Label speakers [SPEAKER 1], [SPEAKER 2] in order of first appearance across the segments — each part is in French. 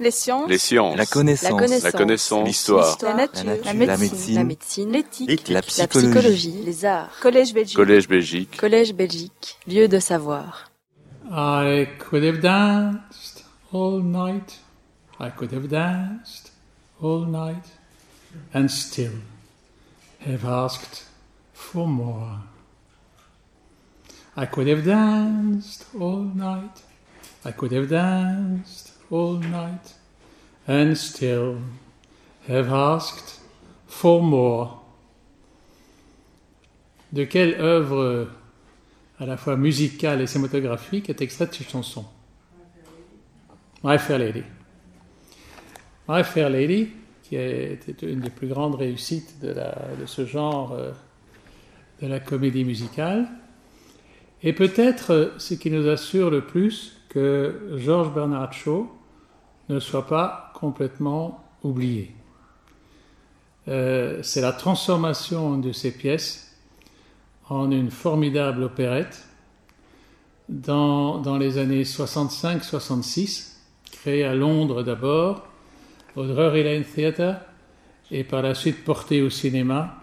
[SPEAKER 1] Les sciences.
[SPEAKER 2] Les sciences.
[SPEAKER 3] La connaissance.
[SPEAKER 1] La connaissance.
[SPEAKER 2] La. L'histoire.
[SPEAKER 1] La nature.
[SPEAKER 3] La nature.
[SPEAKER 1] La
[SPEAKER 3] La
[SPEAKER 1] médecine. La. L'éthique.
[SPEAKER 3] La
[SPEAKER 1] La
[SPEAKER 3] psychologie.
[SPEAKER 1] psychologie. Les arts. Collège Belgique.
[SPEAKER 2] Collège Belgique.
[SPEAKER 1] Collège Belgique. Lieu de savoir.
[SPEAKER 4] I could have danced all night. I could have danced all night and still have asked for more. I could have danced all night. I could have danced all night and still have asked for more. De quelle œuvre à la fois musicale et cinématographique est extraite cette chanson? My Fair Lady. My Fair Lady, qui était une des plus grandes réussites de, ce genre euh, de la comédie musicale, et peut-être euh, ce qui nous assure le plus que George Bernard Shaw ne soit pas complètement oublié. Euh, C'est la transformation de ces pièces en une formidable opérette dans, dans les années 65-66, créée à Londres d'abord, au Drury Lane Theatre, et par la suite portée au cinéma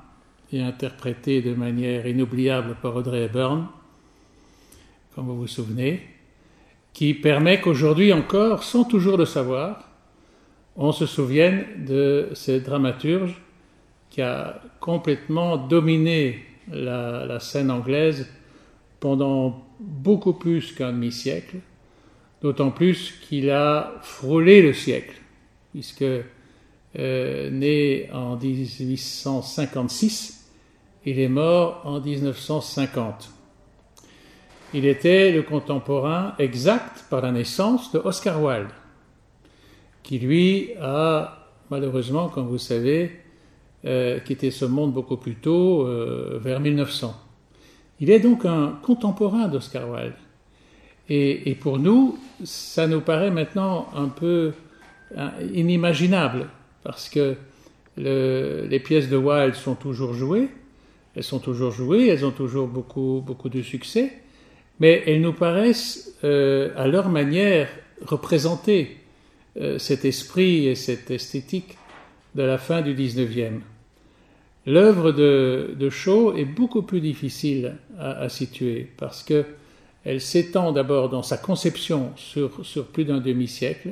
[SPEAKER 4] et interprétée de manière inoubliable par Audrey Hepburn, comme vous vous souvenez, qui permet qu'aujourd'hui encore, sans toujours le savoir, on se souvienne de cette dramaturge qui a complètement dominé la, la scène anglaise pendant beaucoup plus qu'un demi-siècle, d'autant plus qu'il a frôlé le siècle, puisque euh, né en 1856, il est mort en 1950. Il était le contemporain exact par la naissance de Oscar Wilde, qui lui a malheureusement, comme vous savez, euh, quitté ce monde beaucoup plus tôt, euh, vers 1900. Il est donc un contemporain d'Oscar Wilde. Et, pour nous, ça nous paraît maintenant un peu inimaginable, parce que le- les pièces de Wilde sont toujours jouées, elles sont toujours jouées, elles ont toujours beaucoup, beaucoup de succès, mais elles nous paraissent, euh, à leur manière, représenter euh, cet esprit et cette esthétique de la fin du 19e. L'œuvre de, de Shaw est beaucoup plus difficile à, à situer parce que elle s'étend d'abord dans sa conception sur, sur plus d'un demi-siècle.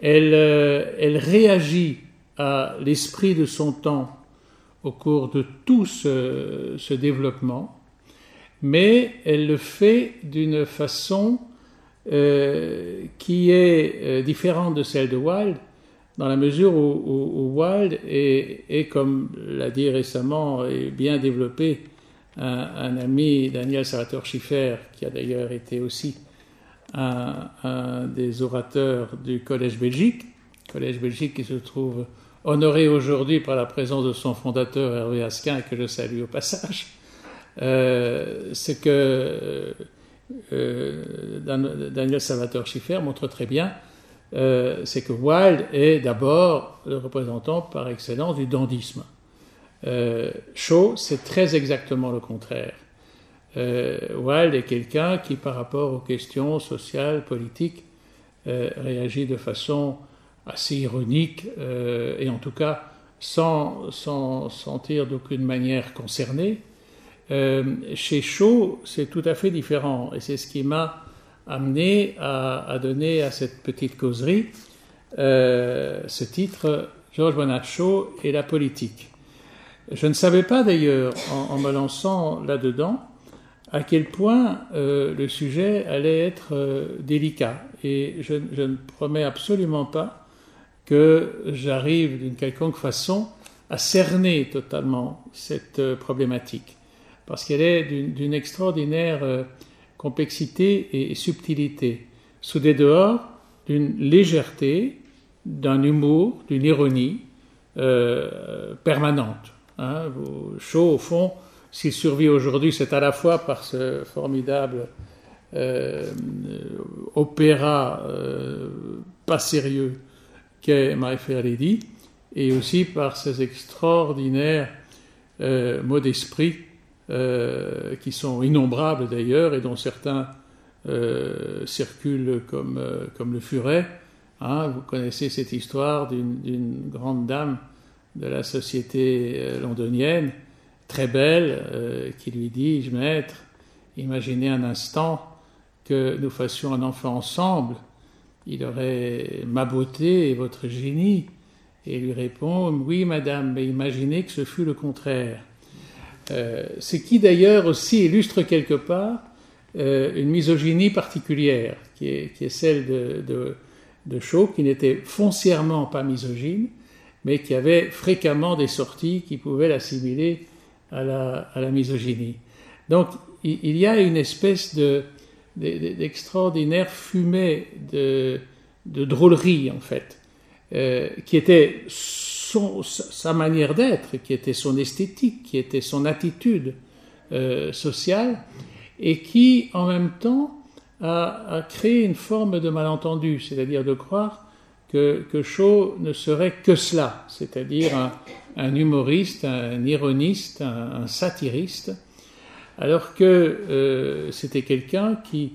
[SPEAKER 4] Elle, euh, elle réagit à l'esprit de son temps au cours de tout ce, ce développement, mais elle le fait d'une façon euh, qui est euh, différente de celle de Wilde, dans la mesure où, où- Wilde est, comme l'a dit récemment et bien développé un, ami Daniel Salvatore Schiffer, qui a d'ailleurs été aussi un, un des orateurs du Collège Belgique, Collège Belgique qui se trouve honoré aujourd'hui par la présence de son fondateur Hervé Asquin, que je salue au passage, euh, c'est que euh, Dan- Daniel Salvatore Schiffer montre très bien, euh, c'est que Wilde est d'abord le représentant par excellence du dandysme. Euh, Shaw, c'est très exactement le contraire. Wilde est quelqu'un qui, par rapport aux questions sociales, politiques, réagit de façon assez ironique et en tout cas sans sans sentir d'aucune manière concerné. Euh, chez Shaw, c'est tout à fait différent et c'est ce qui m'a amené à, donner à cette petite causerie euh, ce titre George Bernard Shaw et la politique. Je ne savais pas d'ailleurs, en, me lançant là-dedans, à quel point euh, le sujet allait être délicat. Et je, ne promets absolument pas que j'arrive d'une quelconque façon à cerner totalement cette problématique, parce qu'elle est d'une extraordinaire euh, complexité et subtilité, sous des dehors d'une légèreté, d'un humour, d'une ironie euh, permanente. Hein. Au fond, s'il survit aujourd'hui, c'est à la fois par ce formidable euh, opéra pas sérieux qu'est My Fair Lady, et aussi par ces extraordinaires mots d'esprit euh, qui sont innombrables d'ailleurs et dont certains euh, circulent comme, euh, comme le furet, Hein, vous connaissez cette histoire d'une grande dame de la société londonienne, très belle, qui lui dit, maître, imaginez un instant que nous fassions un enfant ensemble, il aurait ma beauté et votre génie. Et lui répond, oui madame, mais imaginez que ce fût le contraire. Euh, ce qui d'ailleurs aussi illustre quelque part une misogynie particulière, qui est, celle de de Shaw qui n'était foncièrement pas misogyne, mais qui avait fréquemment des sorties qui pouvaient l'assimiler à la, misogynie. Donc il, y a une espèce de, d'extraordinaire fumée de, drôlerie, en fait, euh, qui était sa manière d'être, qui était son esthétique, qui était son attitude euh, sociale, et qui, en même temps, a, créé une forme de malentendu, c'est-à-dire de croire que, que, Shaw ne serait que cela, c'est-à-dire un, humoriste, un ironiste, un, satiriste, alors que euh, c'était quelqu'un qui,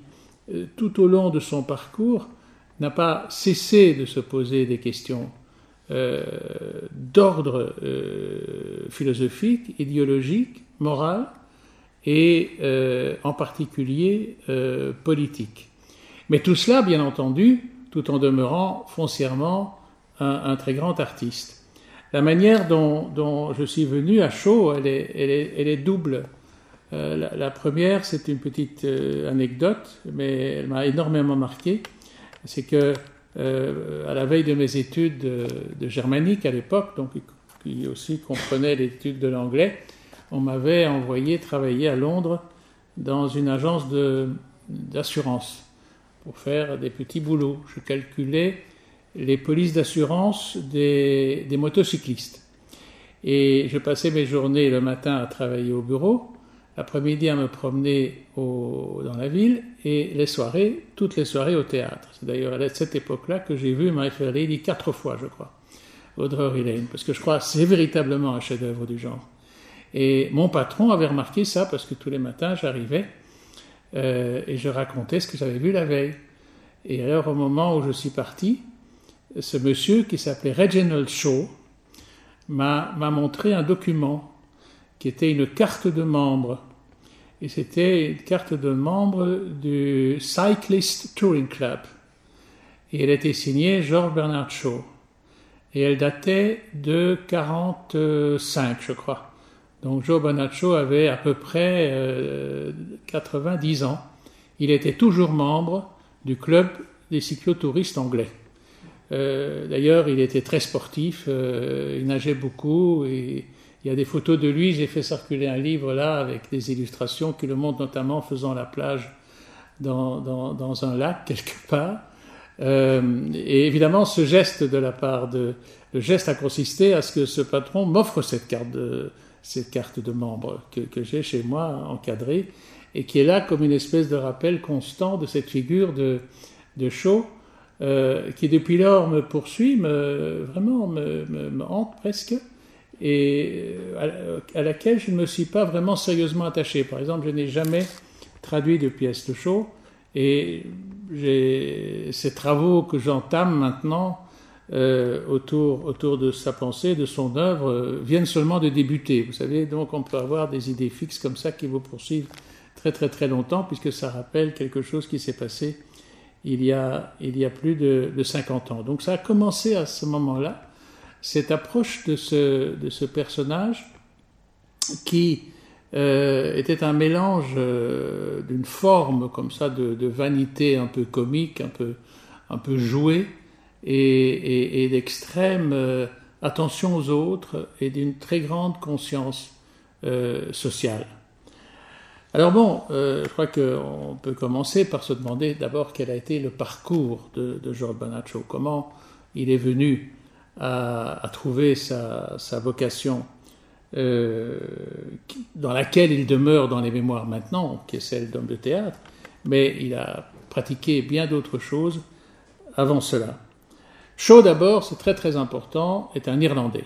[SPEAKER 4] euh, tout au long de son parcours, n'a pas cessé de se poser des questions euh, d'ordre philosophique, idéologique, moral, et euh, en particulier euh, politique. Mais tout cela, bien entendu, tout en demeurant foncièrement un, très grand artiste. La manière dont, je suis venu à Shaw, elle est, double. Euh, la, première, c'est une petite anecdote, mais elle m'a énormément marqué. C'est que à la veille de mes études de, de germanique à l'époque, donc qui aussi comprenait l'étude de l'anglais, on m'avait envoyé travailler à Londres dans une agence d'assurance pour faire des petits boulots. Je calculais les polices d'assurance des, motocyclistes. Et je passais mes journées le matin à travailler au bureau, l'après-midi à me promener dans la ville et les soirées, toutes les soirées au théâtre. C'est d'ailleurs à cette époque-là que j'ai vu My Fair Lady quatre fois, je crois, au Drury Lane, parce que je crois que c'est véritablement un chef-d'œuvre du genre. Et mon patron avait remarqué ça parce que tous les matins, j'arrivais euh, et je racontais ce que j'avais vu la veille. Et alors, au moment où je suis parti, ce monsieur qui s'appelait Reginald Shaw m'a montré un document qui était une carte de membre. Et c'était une carte de membre du Cyclist Touring Club. Et elle était signée George Bernard Shaw. Et elle datait de 45, je crois. Donc Joe Bonaccio avait à peu près 90 euh, ans. Il était toujours membre du club des cyclotouristes anglais. Euh, d'ailleurs, il était très sportif, euh, il nageait beaucoup et il y a des photos de lui. J'ai fait circuler un livre là avec des illustrations qui le montrent notamment faisant la plage dans, dans, un lac quelque part. et évidemment, ce geste de la part de, le geste a consisté à ce que ce patron m'offre cette carte de, cette carte de membre que, j'ai chez moi encadrée et qui est là comme une espèce de rappel constant de cette figure de, de Shaw euh, qui depuis lors me poursuit, me, vraiment me, hante presque et euh, à, laquelle je ne me suis pas vraiment sérieusement attaché. Par exemple, je n'ai jamais traduit de pièces de Shaw et ces travaux que j'entame maintenant euh, autour, autour de sa pensée, de son œuvre, euh, viennent seulement de débuter. Vous savez, donc on peut avoir des idées fixes comme ça qui vous poursuivent très très très longtemps, puisque ça rappelle quelque chose qui s'est passé il y, a, il y a plus de 50 ans. Donc ça a commencé à ce moment-là, cette approche de ce, de ce personnage qui euh, était un mélange d'une forme comme ça de, de, vanité un peu comique, un peu, un peu jouée, et, d'extrême euh, attention aux autres et d'une très grande conscience euh, sociale. Alors bon, euh, je crois qu'on peut commencer par se demander d'abord quel a été le parcours de, Georges Bonaccio, comment il est venu à, trouver sa, vocation dans laquelle il demeure dans les mémoires maintenant, qui est celle d'homme de théâtre, mais il a pratiqué bien d'autres choses avant cela. Shaw, d'abord, c'est très très important, est un Irlandais.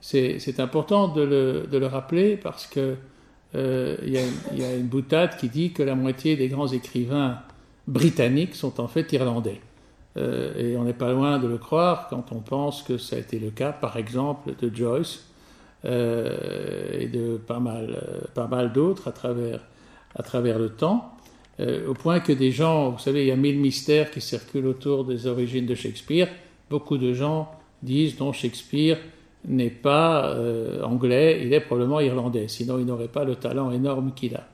[SPEAKER 4] C'est important de le, rappeler parce qu'il euh, y, a une boutade qui dit que la moitié des grands écrivains britanniques sont en fait irlandais. Et on n'est pas loin de le croire quand on pense que ça a été le cas, par exemple, de Joyce et de pas mal, pas mal d'autres à travers, à travers le temps. au point que des gens, vous savez, il y a mille mystères qui circulent autour des origines de Shakespeare. Beaucoup de gens disent non, Shakespeare n'est pas anglais, il est probablement irlandais, sinon il n'aurait pas le talent énorme qu'il a.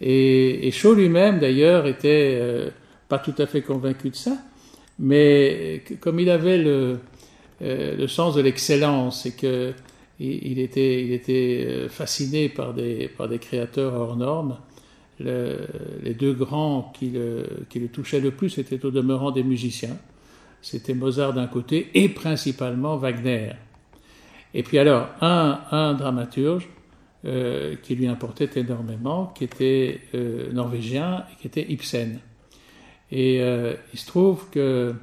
[SPEAKER 4] Et, Shaw lui-même, d'ailleurs, était euh, pas tout à fait convaincu de ça, mais comme il avait le, euh, le sens de l'excellence et que il, était, il était euh, fasciné par des, par des créateurs hors normes, les deux grands qui le, qui le touchaient le plus étaient au demeurant des musiciens. C'était Mozart d'un côté et principalement Wagner. Et puis alors, un, un dramaturge euh, qui lui importait énormément, qui était euh, norvégien et qui était Ibsen. Et euh, il se trouve que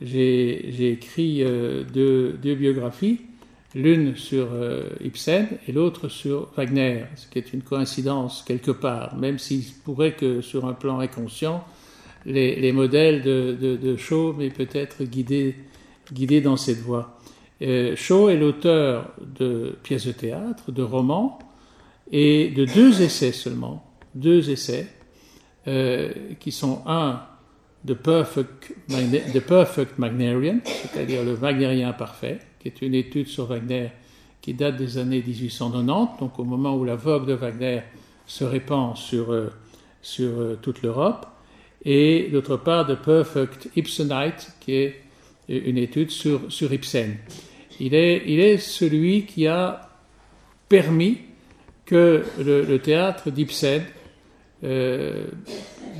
[SPEAKER 4] j'ai écrit deux, deux, biographies, l'une sur Ibsen et l'autre sur Wagner, ce qui est une coïncidence quelque part, même s'il pourrait que sur un plan inconscient, les, les modèles de, de, Shaw mais peut-être guidés, guidés dans cette voie. Shaw est l'auteur de pièces de théâtre, de romans, et de deux essais seulement, deux essais, euh, qui sont un, The Perfect, The Wagnerian, c'est-à-dire le Wagnerien parfait, qui est une étude sur Wagner qui date des années 1890, donc au moment où la vogue de Wagner se répand sur, euh, sur euh, toute l'Europe, et d'autre part The Perfect Ibsenite, qui est une étude sur, sur Ibsen. Il est, il est celui qui a permis que le, théâtre d'Ibsen euh,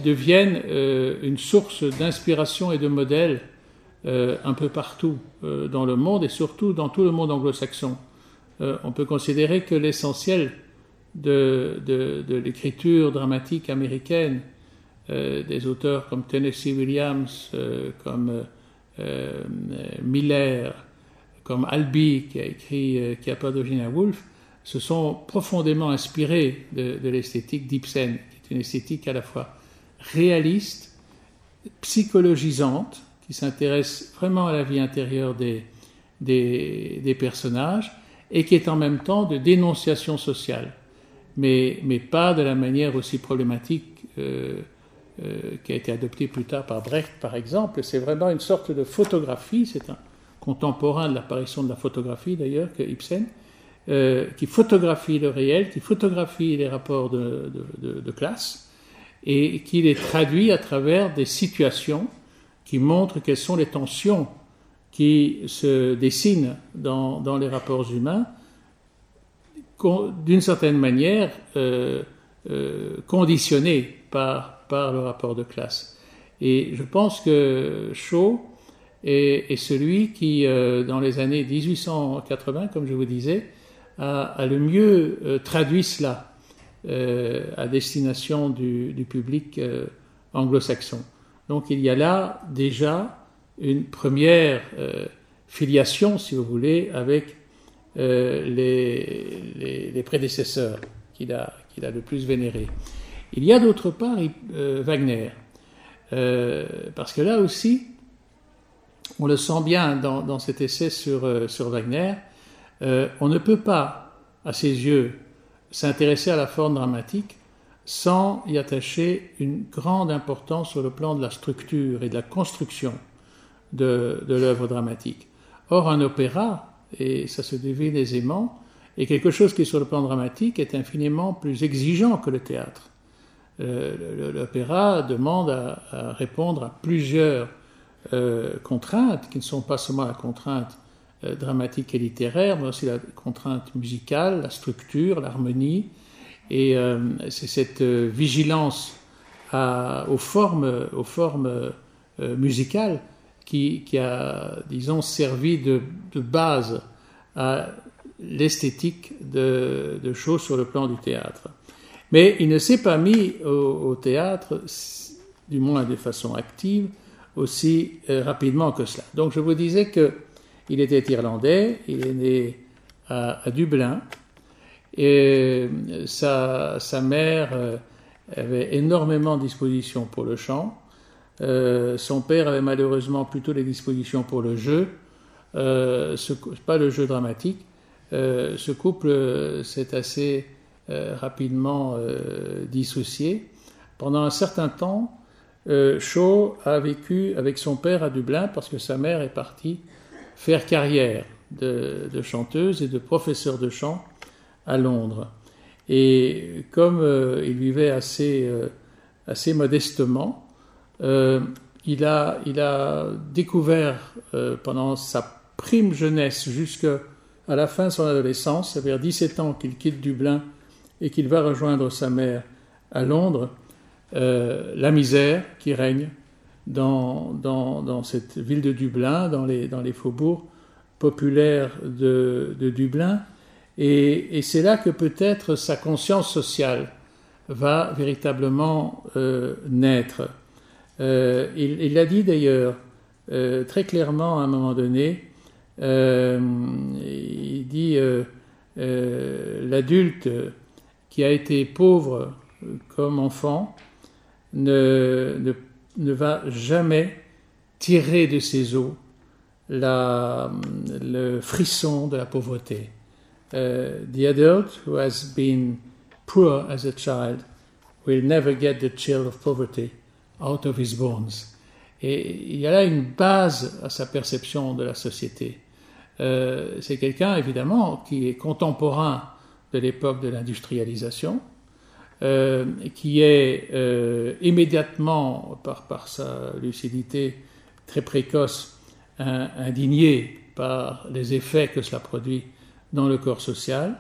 [SPEAKER 4] devienne euh, une source d'inspiration et de modèle euh, un peu partout dans le monde et surtout dans tout le monde anglo-saxon. on peut considérer que l'essentiel de, l'écriture dramatique américaine, des auteurs comme Tennessee Williams, comme Miller, comme Albee qui a écrit Qui a pas de Virginia Woolf, se sont profondément inspirés de, l'esthétique d'Ibsen, une esthétique à la fois réaliste, psychologisante, qui s'intéresse vraiment à la vie intérieure des, des, personnages, et qui est en même temps de dénonciation sociale, mais, mais pas de la manière aussi problématique euh, euh, qui a été adoptée plus tard par Brecht, par exemple. C'est vraiment une sorte de photographie, c'est un contemporain de l'apparition de la photographie d'ailleurs que Ibsen, euh, qui photographie le réel, qui photographie les rapports de, classe et qui les traduit à travers des situations qui montrent quelles sont les tensions qui se dessinent dans, les rapports humains, d'une certaine manière euh, euh, conditionnés par, par le rapport de classe. Et je pense que Shaw est, celui qui, dans les années 1880, comme je vous disais, a, le mieux euh, traduit cela euh, à destination du, public euh, anglo-saxon. Donc il y a là déjà une première filiation, si vous voulez, avec les, prédécesseurs qu'il a, qu'il a le plus vénérés. Il y a d'autre part Wagner, parce que là aussi, on le sent bien dans, dans cet essai sur, sur Wagner, euh, on ne peut pas, à ses yeux, s'intéresser à la forme dramatique sans y attacher une grande importance sur le plan de la structure et de la construction de, l'œuvre dramatique. Or, un opéra, et ça se devine aisément, est quelque chose qui, sur le plan dramatique, est infiniment plus exigeant que le théâtre. Euh, l'opéra demande à, répondre à plusieurs euh, contraintes qui ne sont pas seulement la contrainte euh, dramatique et littéraire, mais aussi la contrainte musicale, la structure, l'harmonie. Et euh, c'est cette euh, vigilance aux formes, musicales qui, a, disons, servi de, base à l'esthétique de choses sur le plan du théâtre. Mais il ne s'est pas mis au, théâtre, du moins de façon active, aussi rapidement que cela. Donc je vous disais que il était irlandais, il est né à, Dublin, et sa, sa, mère euh, avait énormément de disposition pour le chant. son père avait malheureusement plutôt les dispositions pour le jeu, pas le jeu dramatique. ce couple s'est assez rapidement dissocié. Pendant un certain temps, Shaw a vécu avec son père à Dublin parce que sa mère est partie faire carrière de, chanteuse et de professeur de chant à Londres. Et comme euh, il vivait assez, euh, assez modestement, euh, il, a, découvert pendant sa prime jeunesse jusqu'à la fin de son adolescence, c'est vers 17 ans qu'il quitte Dublin et qu'il va rejoindre sa mère à Londres, la misère qui règne dans, dans, dans, cette ville de Dublin, dans les, dans les faubourgs, populaire de, Dublin. Et, c'est là que peut-être sa conscience sociale va véritablement euh, naître. Euh, il l'a dit d'ailleurs euh, très clairement à un moment donné. il dit l'adulte qui a été pauvre comme enfant ne, ne, ne va jamais tirer de ses eaux la, le frisson de la pauvreté. Uh, the adult who has been poor as a child will never get the chill of poverty out of his bones. Et il y a là une base à sa perception de la société. Euh, c'est quelqu'un, évidemment, qui est contemporain de l'époque de l'industrialisation, euh, qui est euh, immédiatement, par, sa lucidité très précoce, indigné par les effets que cela produit dans le corps social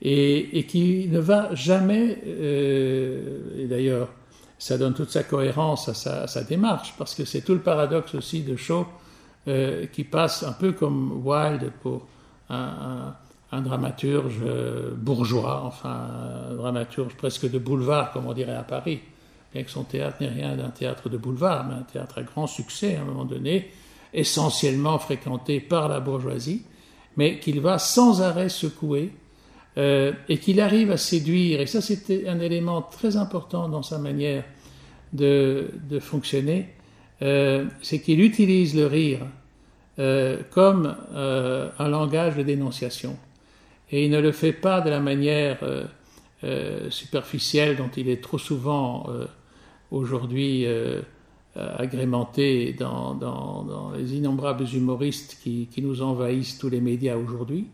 [SPEAKER 4] et, qui ne va jamais, euh, et d'ailleurs ça donne toute sa cohérence à sa, démarche, parce que c'est tout le paradoxe aussi de Shaw qui passe un peu comme Wilde pour un, dramaturge bourgeois, enfin un dramaturge presque de boulevard, comme on dirait à Paris, bien que son théâtre n'est rien d'un théâtre de boulevard, mais un théâtre à grand succès à un moment donné, essentiellement fréquenté par la bourgeoisie, mais qu'il va sans arrêt secouer euh, et qu'il arrive à séduire. Et ça, c'était un élément très important dans sa manière de, fonctionner, euh, c'est qu'il utilise le rire euh, comme un langage de dénonciation. Et il ne le fait pas de la manière superficielle dont il est trop souvent aujourd'hui euh, agrémenté dans, les innombrables humoristes qui, qui, nous envahissent tous les médias aujourd'hui,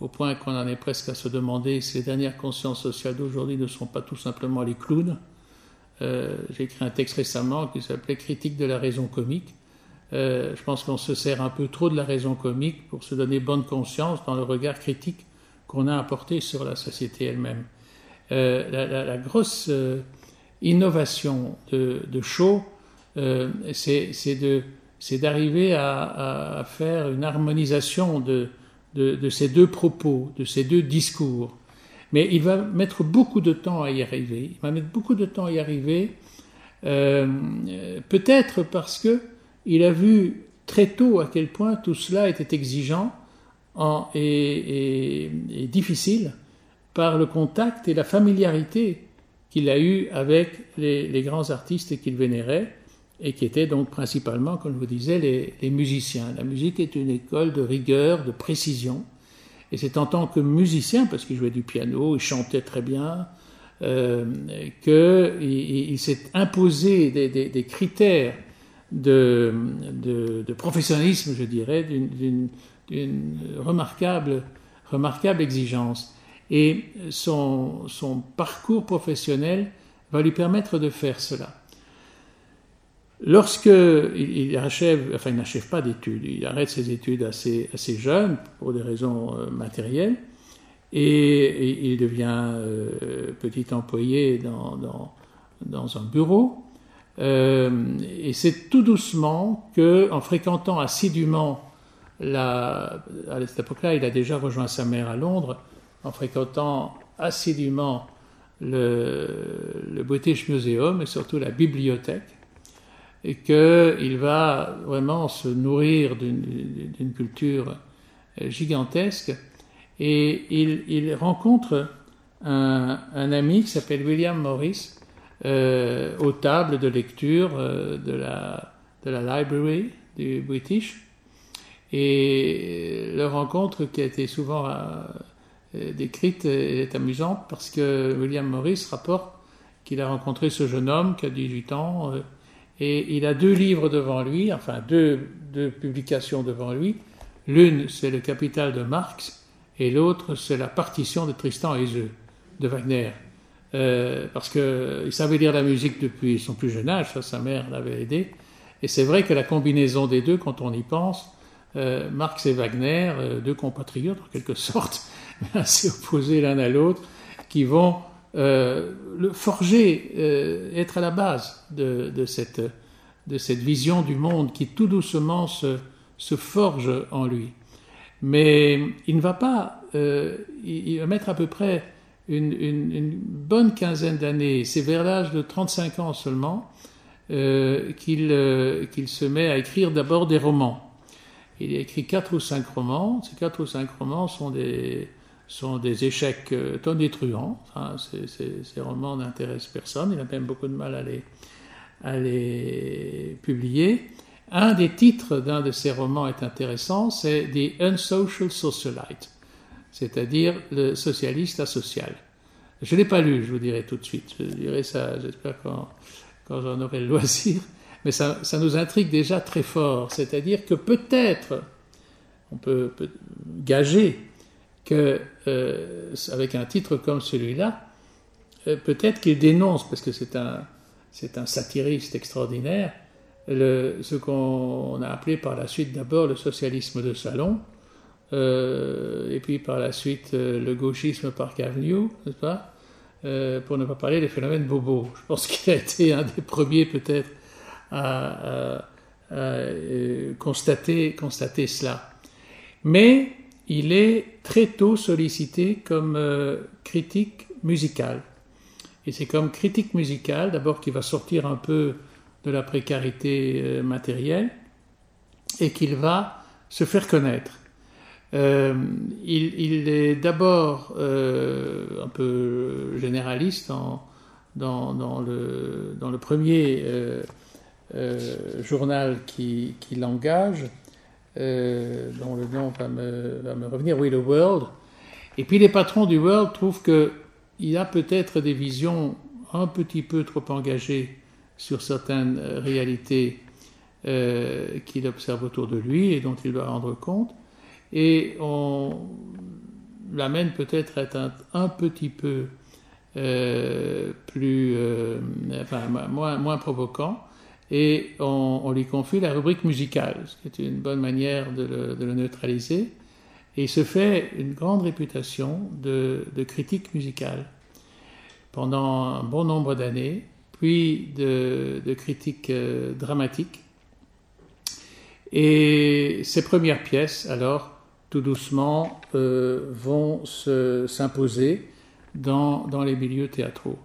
[SPEAKER 4] au point qu'on en est presque à se demander si les dernières consciences sociales d'aujourd'hui ne sont pas tout simplement les clowns. Euh, J'ai écrit un texte récemment qui s'appelait Critique de la raison comique. Euh, je pense qu'on se sert un peu trop de la raison comique pour se donner bonne conscience dans le regard critique qu'on a apporté sur la société elle-même. Euh, la, grosse euh, innovation de, de Shaw, euh, c'est d'arriver à, faire une harmonisation de, de, ces deux propos, de ces deux discours. Mais il va mettre beaucoup de temps à y arriver. Il va mettre beaucoup de temps à y arriver, peut-être parce que il a vu très tôt à quel point tout cela était exigeant en, et, difficile par le contact et la familiarité qu'il a eu avec les, grands artistes qu'il vénérait et qui étaient donc principalement, comme je vous disais, les, musiciens. La musique est une école de rigueur, de précision, et c'est en tant que musicien, parce qu'il jouait du piano, il chantait très bien, euh, qu'il il, s'est imposé des, critères de, professionnalisme, je dirais, d'une remarquable, remarquable exigence. Et son, son parcours professionnel va lui permettre de faire cela. Lorsque il, achève, enfin il n'achève pas d'études, il arrête ses études assez, assez jeune pour des raisons euh, matérielles et, il devient euh, petit employé dans, dans, dans un bureau. Euh, et c'est tout doucement que, en fréquentant assidûment la, à cette époque-là, il a déjà rejoint sa mère à Londres, en fréquentant assidûment le, British Museum et surtout la bibliothèque, et qu'il va vraiment se nourrir d'une culture euh, gigantesque. Et il, rencontre un, ami qui s'appelle William Morris, aux tables de lecture de, la, de la library du British. Et leur rencontre, qui a été souvent décrite, est amusante parce que William Morris rapporte qu'il a rencontré ce jeune homme qui a 18 ans et il a deux livres devant lui, enfin deux, publications devant lui. L'une, c'est le Capital de Marx, et l'autre, c'est la partition de Tristan et Iseult de Wagner. Euh, parce qu'il savait lire la musique depuis son plus jeune âge, sa mère l'avait aidé. Et c'est vrai que la combinaison des deux, quand on y pense, euh, Marx et Wagner, euh, deux compatriotes en quelque sorte, assez opposés l'un à l'autre, qui vont euh, le forger, être à la base de, cette, de cette vision du monde qui tout doucement se, forge en lui. Mais il ne va pas, il va mettre à peu près une, bonne quinzaine d'années, c'est vers l'âge de 35 ans seulement, qu'il se met à écrire d'abord des romans. Il a écrit quatre ou cinq romans. Ces quatre ou cinq romans sont des, sont des échecs euh, tonitruants. Ces, romans n'intéressent personne. Il a même beaucoup de mal à les, à les publier. Un des titres d'un de ces romans est intéressant, c'est The Unsocial Socialite, c'est-à-dire le socialiste asocial. Je ne l'ai pas lu, je vous dirai tout de suite. Je dirai ça, j'espère quand, quand j'en aurai le loisir. Mais ça, nous intrigue déjà très fort. C'est-à-dire que peut-être, on peut, gager que euh, avec un titre comme celui-là, euh, peut-être qu'il dénonce, parce que c'est un, c'est un satiriste extraordinaire, ce qu'on a appelé par la suite d'abord le socialisme de salon, euh, et puis par la suite le gauchisme par Avenue, n'est-ce pas Pour ne pas parler des phénomènes bobos. Je pense qu'il a été un des premiers peut-être à, à constater, constater cela. Mais il est très tôt sollicité comme euh, critique musicale. Et c'est comme critique musicale, d'abord, qu'il va sortir un peu de la précarité euh, matérielle et qu'il va se faire connaître. Euh, il, est d'abord un peu généraliste dans, dans, le, dans, le, premier journal qui, l'engage euh, dont le nom va me, revenir, oui, le World. Et puis les patrons du World trouvent qu'il a peut-être des visions un petit peu trop engagées sur certaines euh, réalités euh, qu'il observe autour de lui et dont il doit rendre compte. Et on l'amène peut-être à être un, petit peu euh, plus, euh, enfin, moins, moins provoquant et on, lui confie la rubrique musicale, ce qui est une bonne manière de le, neutraliser. Et il se fait une grande réputation de, critique musicale pendant un bon nombre d'années, puis de, critique euh, dramatique. Et ses premières pièces, alors, tout doucement, euh, vont s'imposer dans, les milieux théâtraux.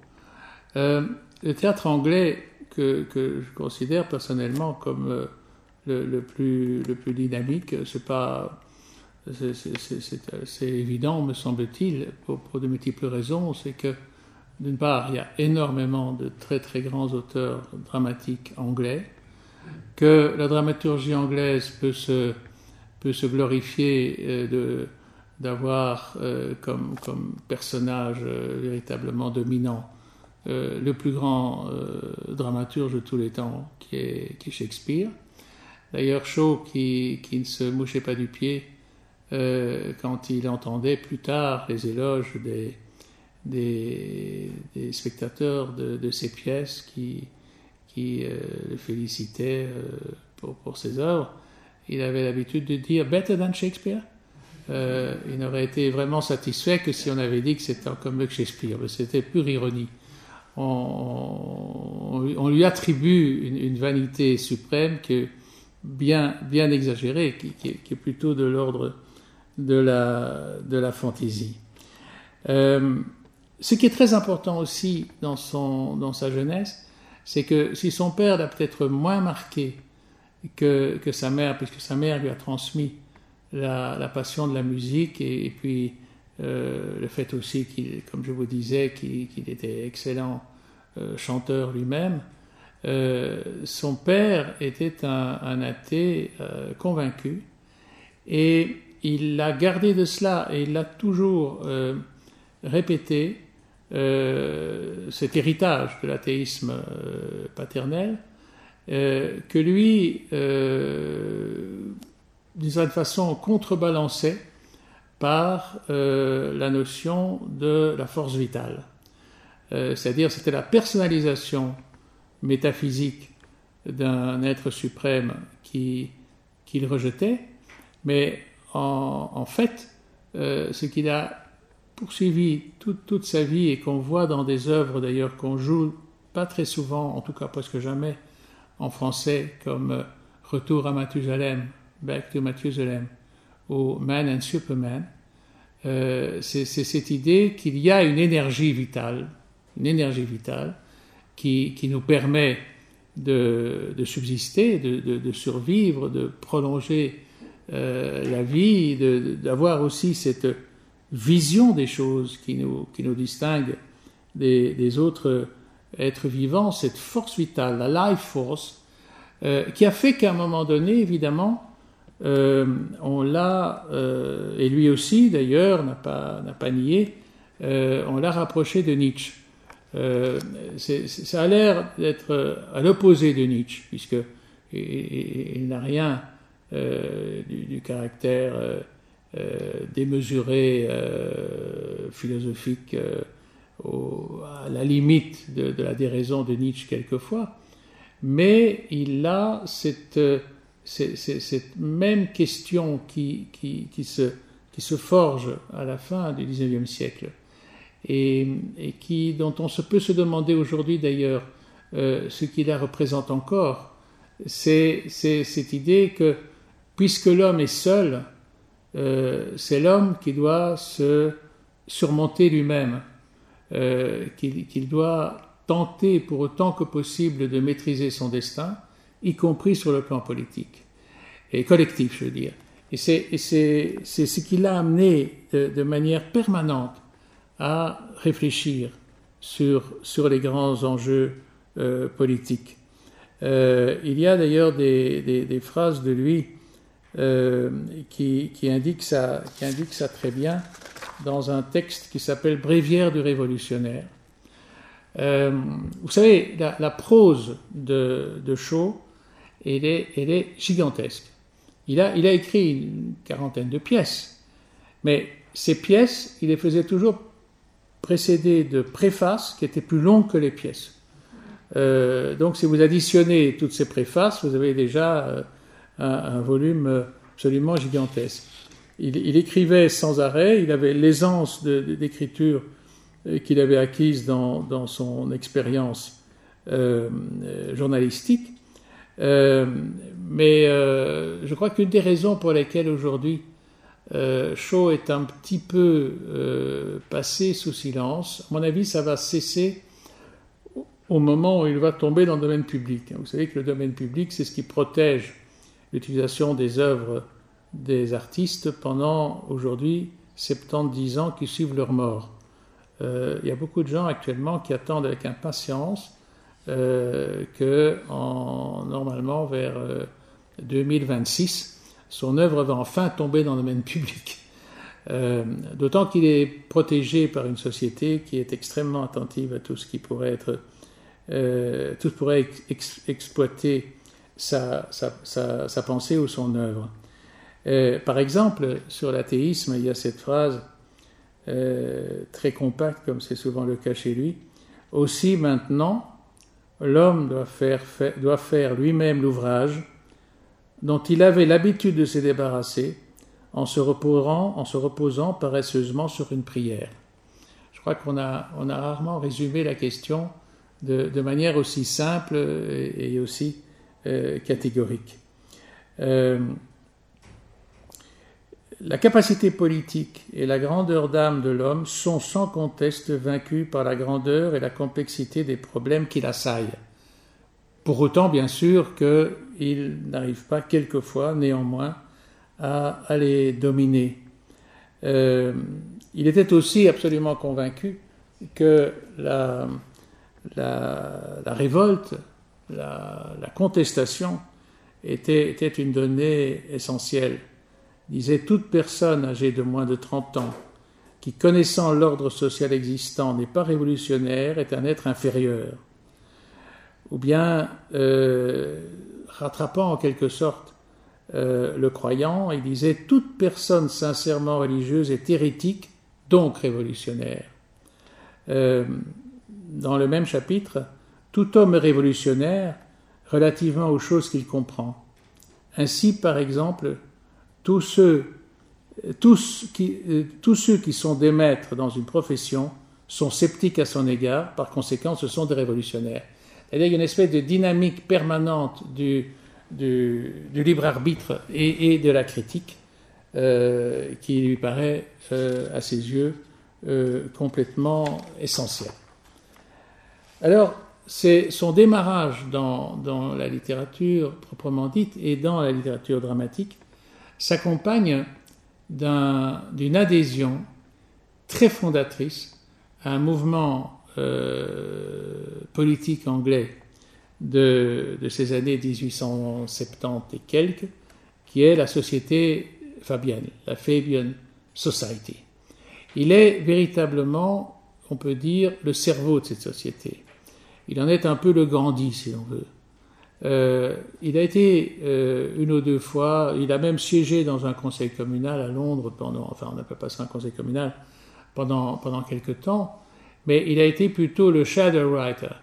[SPEAKER 4] Euh, le théâtre anglais que, je considère personnellement comme euh, le, plus, dynamique. C'est pas. C'est évident, me semble-t-il, pour, de multiples raisons. C'est que, d'une part, il y a énormément de très très grands auteurs dramatiques anglais, que la dramaturgie anglaise peut se, peut se glorifier euh, d'avoir euh, comme, comme personnage véritablement dominant euh, le plus grand euh, dramaturge de tous les temps, qui est, Shakespeare. D'ailleurs, Shaw, qui, ne se mouchait pas du pied euh, quand il entendait plus tard les éloges des, spectateurs de, ses pièces qui, le félicitaient pour, ses œuvres, il avait l'habitude de dire Better than Shakespeare. il n'aurait été vraiment satisfait que si on avait dit que c'était mieux que Shakespeare. C'était pure ironie on, lui attribue une, vanité suprême qui est bien, bien exagérée, qui, est, plutôt de l'ordre de la, de la fantaisie. Euh, ce qui est très important aussi dans, son, dans sa jeunesse, c'est que si son père l'a peut-être moins marqué que, que, sa mère, puisque sa mère lui a transmis la, passion de la musique et puis euh, le fait aussi qu'il, comme je vous disais, qu'il était excellent chanteur lui-même, son père était un, athée convaincu et il a gardé de cela et il l'a toujours répété, cet héritage de l'athéisme paternel, que lui, d'une certaine façon, contrebalançait par euh, la notion de la force vitale. Euh, c'est-à-dire c'était la personnalisation métaphysique d'un être suprême qu'il rejetait, mais en, fait, euh, ce qu'il a poursuivi toute, toute sa vie et qu'on voit dans des œuvres d'ailleurs qu'on joue pas très souvent, en tout cas presque jamais en français, comme Retour à Mathusalem, Back to Mathusalem, au Man and Superman, euh, c'est cette idée qu'il y a une énergie vitale, une énergie vitale qui, qui nous permet de, subsister, de, de, de, survivre, de prolonger euh, la vie, d'avoir aussi cette vision des choses qui nous, qui nous distingue des, des, autres êtres vivants, cette force vitale, la life force, euh, qui a fait qu'à un moment donné, évidemment, euh, on l'a, euh, et lui aussi d'ailleurs n'a pas, n'a pas nié, euh, on l'a rapproché de Nietzsche. ça a l'air d'être à l'opposé de Nietzsche, puisque il, n'a rien du, caractère démesuré philosophique à la limite de, de, la déraison de Nietzsche quelquefois, mais il a cette cette même question qui, qui, se, qui se forge à la fin du XIXe siècle et, et, qui, dont on se peut se demander aujourd'hui d'ailleurs euh, ce qui la représente encore, c'est cette idée que puisque l'homme est seul, euh, c'est l'homme qui doit se surmonter lui-même, euh, qu'il doit tenter pour autant que possible de maîtriser son destin, y compris sur le plan politique, et collectif, je veux dire. Et c'est ce qui l'a amené de, manière permanente à réfléchir sur, sur les grands enjeux euh, politiques. Euh, il y a d'ailleurs des, des, phrases de lui euh, qui, qui, indiquent ça, qui indiquent ça très bien dans un texte qui s'appelle Bréviaire du révolutionnaire. vous savez, la, prose de, de Shaw elle est, elle est gigantesque. Il a, il a écrit une quarantaine de pièces, mais ces pièces, il les faisait toujours précéder de préfaces qui étaient plus longues que les pièces. Euh, donc si vous additionnez toutes ces préfaces, vous avez déjà euh, un, volume absolument gigantesque. Il, écrivait sans arrêt, il avait l'aisance d'écriture euh, qu'il avait acquise dans, dans son expérience journalistique, euh, mais euh, je crois qu'une des raisons pour lesquelles aujourd'hui euh, Shaw est un petit peu euh, passé sous silence, à mon avis, ça va cesser au moment où il va tomber dans le domaine public. Vous savez que le domaine public, c'est ce qui protège l'utilisation des œuvres des artistes pendant aujourd'hui 70 ans qui suivent leur mort. Il y a beaucoup de gens actuellement qui attendent avec impatience euh, que en, normalement vers 2026, euh, son œuvre va enfin tomber dans le domaine public. Euh, d'autant qu'il est protégé par une société qui est extrêmement attentive à tout ce qui pourrait être, tout pourrait exploiter sa, sa, sa, sa, pensée ou son œuvre. par exemple, sur l'athéisme, il y a cette phrase très compacte, comme c'est souvent le cas chez lui. Aussi maintenant, l'homme doit faire, lui-même l'ouvrage dont il avait l'habitude de se débarrasser en se reposant, en se reposant paresseusement sur une prière. Je crois qu'on a, on a rarement résumé la question de, manière aussi simple et, aussi euh, catégorique. Euh, la capacité politique et la grandeur d'âme de l'homme sont sans conteste vaincus par la grandeur et la complexité des problèmes qui l'assaillent. Pour autant, bien sûr, qu'il n'arrive pas quelquefois, néanmoins, à, les dominer. Euh, il était aussi absolument convaincu que la, révolte, la, contestation était, une donnée essentielle. Disait toute personne âgée de moins de 30 ans qui, connaissant l'ordre social existant, n'est pas révolutionnaire, est un être inférieur. Ou bien, euh, rattrapant en quelque sorte euh, le croyant, il disait toute personne sincèrement religieuse est hérétique, donc révolutionnaire. Euh, dans le même chapitre, tout homme est révolutionnaire relativement aux choses qu'il comprend. Ainsi, par exemple, tous ceux, tous, qui, euh, ceux qui sont des maîtres dans une profession sont sceptiques à son égard, par conséquent, ce sont des révolutionnaires. Qu'il y a une espèce de dynamique permanente du, libre arbitre et, de la critique euh, qui lui paraît, euh, à ses yeux, complètement essentiel. Alors, c'est son démarrage dans, la littérature proprement dite et dans la littérature dramatique s'accompagne d'une adhésion très fondatrice à un mouvement politique anglais de, ces années 1870 et quelques, qui est la société fabienne, la Fabian Society. Il est véritablement, on peut dire, le cerveau de cette société. Il en est un peu le Gandhi, si l'on veut. Euh, il a été euh, une ou deux fois, il a même siégé dans un conseil communal à Londres pendant, enfin on n'appelle pas ça un conseil communal, pendant, pendant quelque temps, mais il a été plutôt le shadow writer,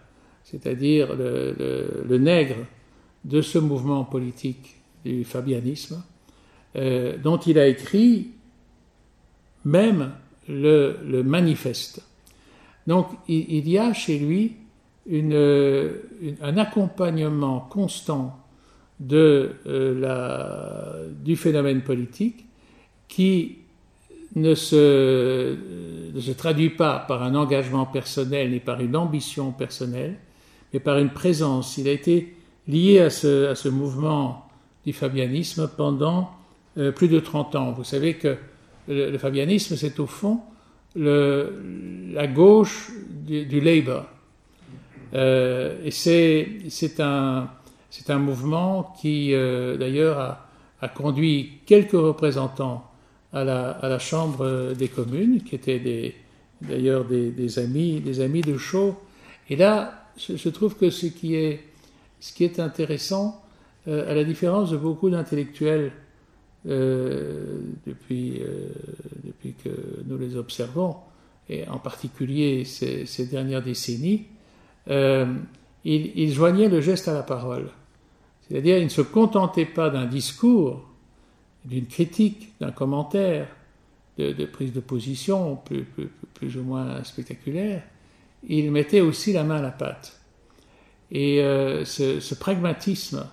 [SPEAKER 4] c'est-à-dire le, nègre de ce mouvement politique du fabianisme, euh, dont il a écrit même le, manifeste. Donc il, y a chez lui un accompagnement constant de, euh, la, du phénomène politique qui ne se, ne se traduit pas par un engagement personnel ni par une ambition personnelle, mais par une présence. Il a été lié à ce, à ce mouvement du fabianisme pendant euh, plus de 30 ans. Vous savez que le, fabianisme, c'est au fond le, la gauche du, Labour. Euh, et c'est un, un mouvement qui, euh, d'ailleurs, a, conduit quelques représentants à la, à la, Chambre des communes, qui étaient d'ailleurs des, des, amis, des amis de Shaw. Et là, je, trouve que ce qui est, ce qui est intéressant, euh, à la différence de beaucoup d'intellectuels depuis, depuis que nous les observons, et en particulier ces dernières décennies, ils, joignaient le geste à la parole. C'est-à-dire, ils ne se contentaient pas d'un discours, d'une critique, d'un commentaire, de, de, prise de position plus, ou moins spectaculaire, il mettait aussi la main à la pâte. Et euh, ce, pragmatisme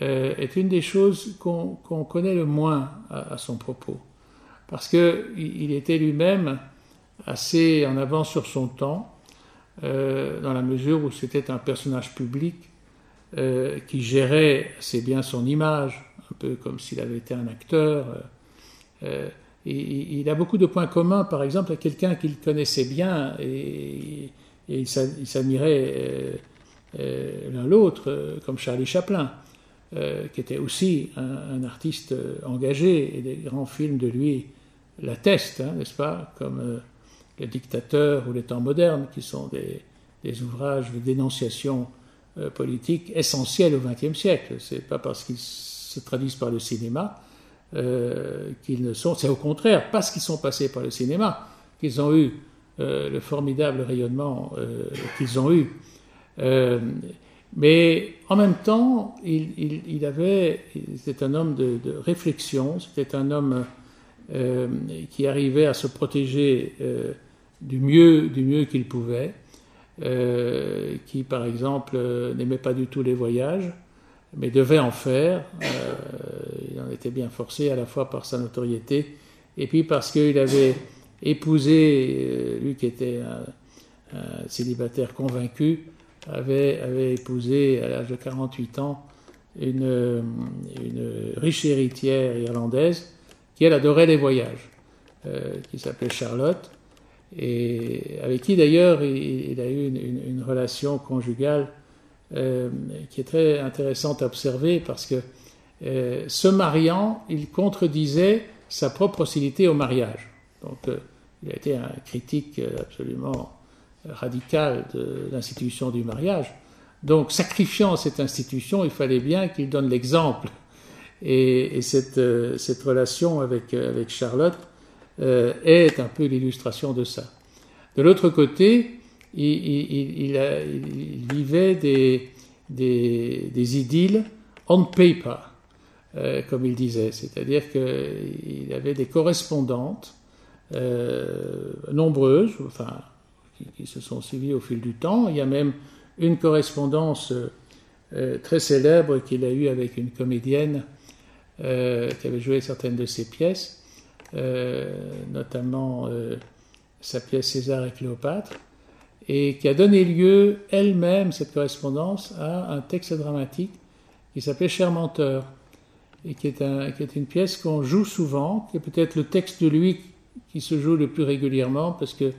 [SPEAKER 4] euh, est une des choses qu'on connaît le moins à, son propos, parce qu'il il était lui-même assez en avance sur son temps, euh, dans la mesure où c'était un personnage public qui gérait assez bien son image, un peu comme s'il avait été un acteur. Et il a beaucoup de points communs, par exemple, à quelqu'un qu'il connaissait bien et, il s'admirait euh, euh, l'un l'autre, euh, comme Charlie Chaplin, qui était aussi un, artiste engagé, et des grands films de lui l'attestent, hein, n'est-ce pas, comme Le Dictateur ou Les Temps modernes, qui sont des, ouvrages de dénonciation politique essentiels au XXe siècle. C'est pas parce qu'ils se traduisent par le cinéma euh, qu'ils ne sont. C'est au contraire parce qu'ils sont passés par le cinéma qu'ils ont eu euh, le formidable rayonnement euh, qu'ils ont eu. mais en même temps, il, il, avait, c'était un homme de réflexion, c'était un homme qui arrivait à se protéger du mieux, du mieux qu'il pouvait, qui par exemple n'aimait pas du tout les voyages, mais devait en faire. Euh, il en était bien forcé à la fois par sa notoriété et puis parce qu'il avait épousé, euh, lui qui était un, célibataire convaincu, avait, épousé à l'âge de 48 ans une, riche héritière irlandaise qui, elle, adorait les voyages, euh, qui s'appelait Charlotte. Et avec qui d'ailleurs il, a eu une, relation conjugale euh, qui est très intéressante à observer parce que euh, se mariant, il contredisait sa propre hostilité au mariage. Donc euh, il a été un critique absolument radical de l'institution du mariage. Donc sacrifiant cette institution, il fallait bien qu'il donne l'exemple. Et, et cette, relation avec Charlotte euh, est un peu l'illustration de ça. De l'autre côté, il, vivait des, idylles on paper, euh, comme il disait, c'est-à-dire qu'il avait des correspondantes euh, nombreuses, enfin, qui, se sont suivies au fil du temps. Il y a même une correspondance très célèbre qu'il a eue avec une comédienne qui avait joué certaines de ses pièces notamment euh, sa pièce César et Cléopâtre, et qui a donné lieu elle-même, cette correspondance, à un texte dramatique qui s'appelait Cher menteur, et qui est, un, qui est une pièce qu'on joue souvent, qui est peut-être le texte de lui qui se joue le plus régulièrement, parce que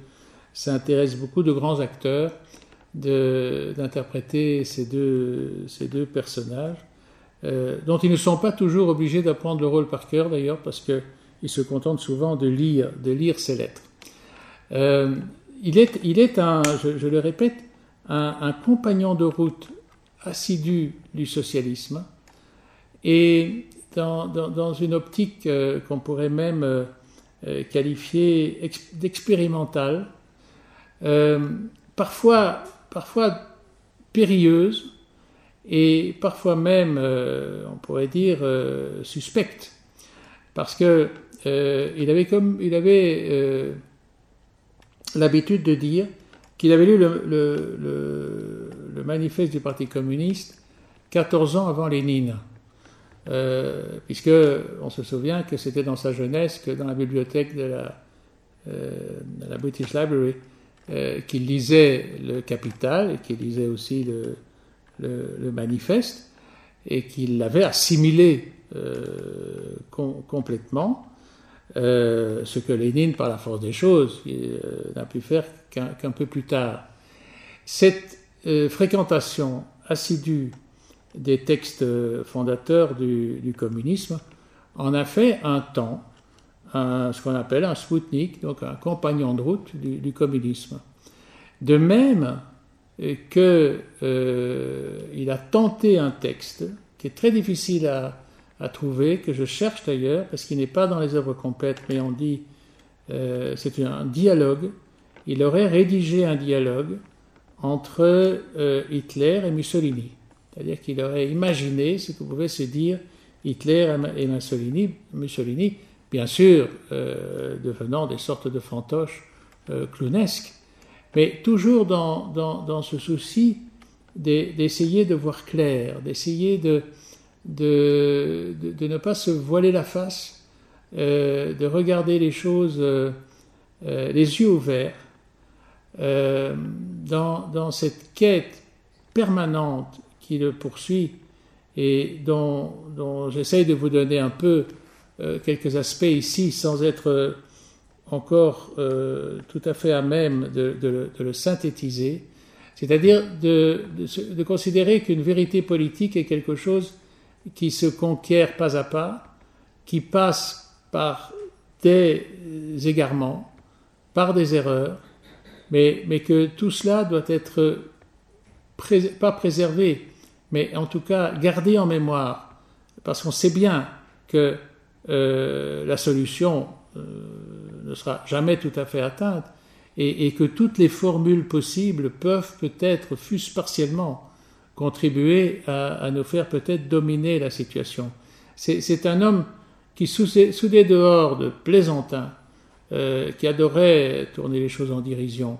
[SPEAKER 4] ça intéresse beaucoup de grands acteurs d'interpréter ces deux, ces deux personnages, euh, dont ils ne sont pas toujours obligés d'apprendre le rôle par cœur d'ailleurs, parce que il se contente souvent de lire, de lire ses lettres. Euh, il, est, il est un, je, le répète, un, compagnon de route assidu du socialisme et dans, une optique euh, qu'on pourrait même euh, qualifier d'expérimentale, parfois, parfois périlleuse et parfois même, on pourrait dire, suspecte, parce que euh, il avait, comme, il avait euh, l'habitude de dire qu'il avait lu le, manifeste du Parti communiste 14 ans avant Lénine. Euh, puisque on se souvient que c'était dans sa jeunesse que dans la bibliothèque de la, de la British Library qu'il lisait le Capital et qu'il lisait aussi le manifeste et qu'il l'avait assimilé complètement euh, ce que Lénine, par la force des choses, euh, n'a pu faire qu'un peu plus tard. Cette euh, fréquentation assidue des textes fondateurs du, communisme en a fait un temps ce qu'on appelle un Spoutnik, donc un compagnon de route du, communisme. De même qu'il il a tenté un texte qui est très difficile à, à trouver, que je cherche d'ailleurs, parce qu'il n'est pas dans les œuvres complètes, mais on dit, euh, c'est un dialogue. Il aurait rédigé un dialogue entre euh, Hitler et Mussolini. C'est-à-dire qu'il aurait imaginé ce que pouvait se dire Hitler et Mussolini, Mussolini bien sûr euh, devenant des sortes de fantoches clownesques, mais toujours dans, dans, dans ce souci d'essayer de voir clair, d'essayer de, de, de, ne pas se voiler la face, euh, de regarder les choses euh, euh, les yeux ouverts, dans, dans, cette quête permanente qui le poursuit et dont, dont j'essaye de vous donner un peu quelques aspects ici sans être encore tout à fait à même de, de, le synthétiser, c'est-à-dire de, considérer qu'une vérité politique est quelque chose qui se conquiert pas à pas, qui passe par des égarements, par des erreurs, mais, mais que tout cela doit être pas préservé, mais en tout cas gardé en mémoire, parce qu'on sait bien que euh, la solution euh, ne sera jamais tout à fait atteinte, et, et, que toutes les formules possibles peuvent peut-être, fût-ce partiellement, contribuer à, nous faire peut-être dominer la situation. C'est un homme qui, des dehors de plaisantins, euh, qui adorait tourner les choses en dérision,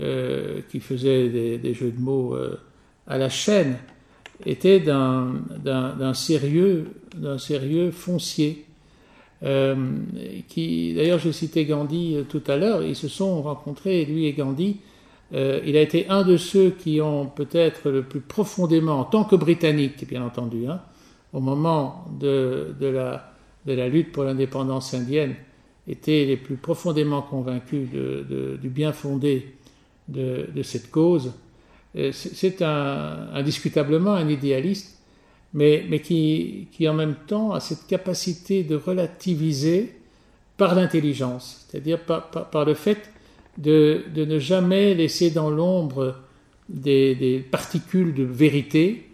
[SPEAKER 4] euh, qui faisait des, jeux de mots euh, à la chaîne, était d'un sérieux, sérieux foncier. qui, d'ailleurs, j'ai cité Gandhi tout à l'heure. Ils se sont rencontrés, lui et Gandhi, euh, il a été un de ceux qui ont peut-être le plus profondément, en tant que Britannique, bien entendu, hein, au moment de, la, lutte pour l'indépendance indienne, étaient les plus profondément convaincus du bien fondé de, cette cause. C'est indiscutablement un idéaliste, mais, qui, en même temps a cette capacité de relativiser par l'intelligence, c'est-à-dire par, le fait de, ne jamais laisser dans l'ombre des, particules de vérité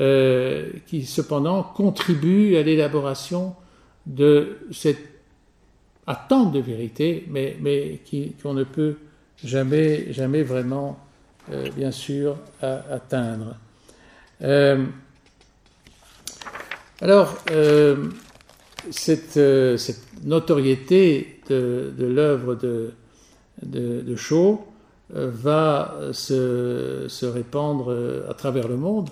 [SPEAKER 4] euh, qui cependant contribuent à l'élaboration de cette attente de vérité, mais, qu'on ne peut jamais, jamais vraiment, euh, bien sûr, atteindre. Euh, alors, cette, notoriété de l'œuvre de, de, de, Shaw va se, se, répandre à travers le monde,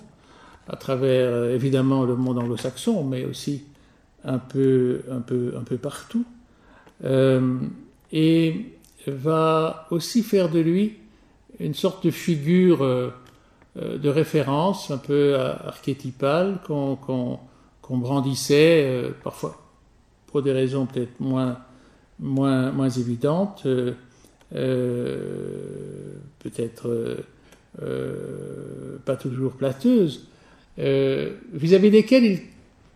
[SPEAKER 4] à travers évidemment le monde anglo-saxon, mais aussi un peu, un peu, un peu partout. Euh, et va aussi faire de lui une sorte de figure euh, de référence un peu archétypale qu'on brandissait euh, parfois pour des raisons peut-être moins, moins, moins évidentes, peut-être pas toujours plateuses, vis-à-vis desquelles il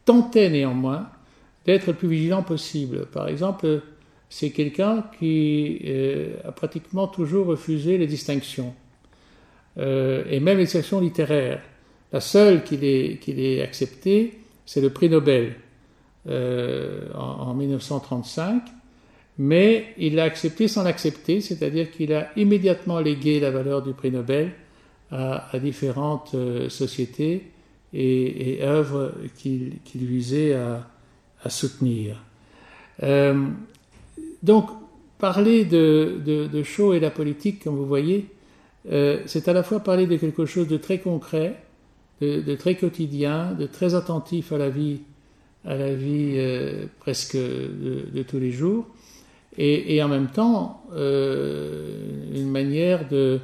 [SPEAKER 4] tentait néanmoins d'être le plus vigilant possible. Par exemple, c'est quelqu'un qui euh, a pratiquement toujours refusé les distinctions, euh, et même les distinctions littéraires. La seule qu'il ait, acceptée, c'est le prix Nobel euh, en, 1935, mais il l'a accepté sans l'accepter, c'est-à-dire qu'il a immédiatement légué la valeur du prix Nobel à, différentes sociétés et, œuvres qu'il, visait à, soutenir. Donc, parler de, de, Shaw et la politique, comme vous voyez, euh, c'est à la fois parler de quelque chose de très concret, de, très quotidien, de très attentif à la vie, à la vie euh, presque de, tous les jours, et, en même temps euh, une manière de,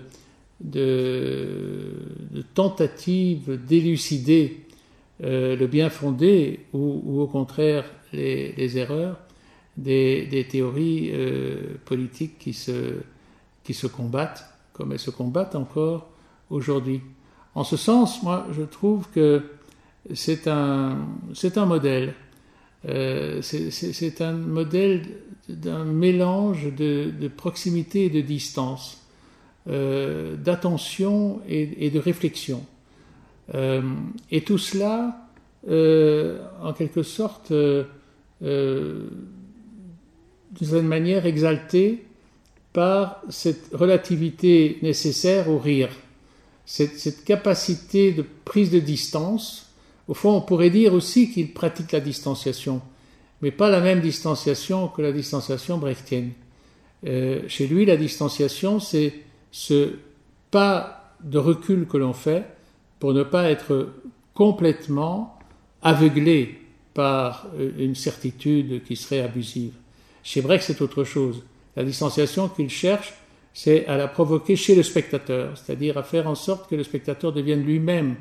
[SPEAKER 4] tentative d'élucider le bien fondé ou, au contraire les erreurs des, théories euh, politiques qui se, qui se combattent, comme elles se combattent encore aujourd'hui. En ce sens, moi, je trouve que c'est un, un modèle. Euh, c'est un modèle d'un mélange de, proximité et de distance, euh, d'attention et, de réflexion. Euh, et tout cela, euh, en quelque sorte, d'une certaine manière exalté par cette relativité nécessaire au rire, cette, capacité de prise de distance. Au fond, on pourrait dire aussi qu'il pratique la distanciation, mais pas la même distanciation que la distanciation brechtienne. Euh, chez lui, la distanciation, c'est ce pas de recul que l'on fait pour ne pas être complètement aveuglé par une certitude qui serait abusive. Chez Brecht, c'est autre chose. La distanciation qu'il cherche, c'est à la provoquer chez le spectateur, c'est-à-dire à faire en sorte que le spectateur devienne lui-même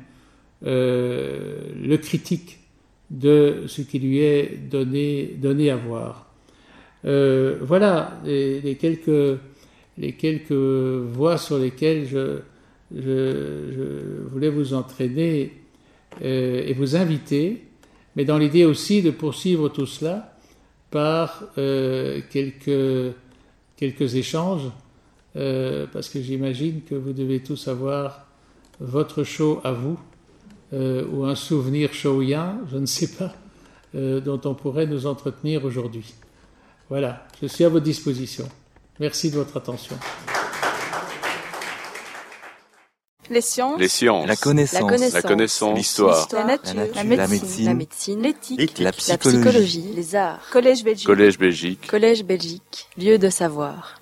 [SPEAKER 4] euh, le critique de ce qui lui est donné, à voir. Euh, voilà les, quelques, voies sur lesquelles je, voulais vous entraîner euh, et vous inviter, mais dans l'idée aussi de poursuivre tout cela par euh, quelques, quelques échanges, parce que j'imagine que vous devez tous avoir votre show à vous, euh, ou un souvenir showien, je ne sais pas, dont on pourrait nous entretenir aujourd'hui. Voilà, je suis à votre disposition. Merci de votre attention.
[SPEAKER 1] Les sciences.
[SPEAKER 2] La connaissance.
[SPEAKER 1] La connaissance.
[SPEAKER 2] L'histoire.
[SPEAKER 1] La, nature. La médecine. L'éthique.
[SPEAKER 2] La, psychologie.
[SPEAKER 1] Les arts. Collège Belgique.
[SPEAKER 2] Collège Belgique.
[SPEAKER 1] Collège Belgique. Lieu de savoir.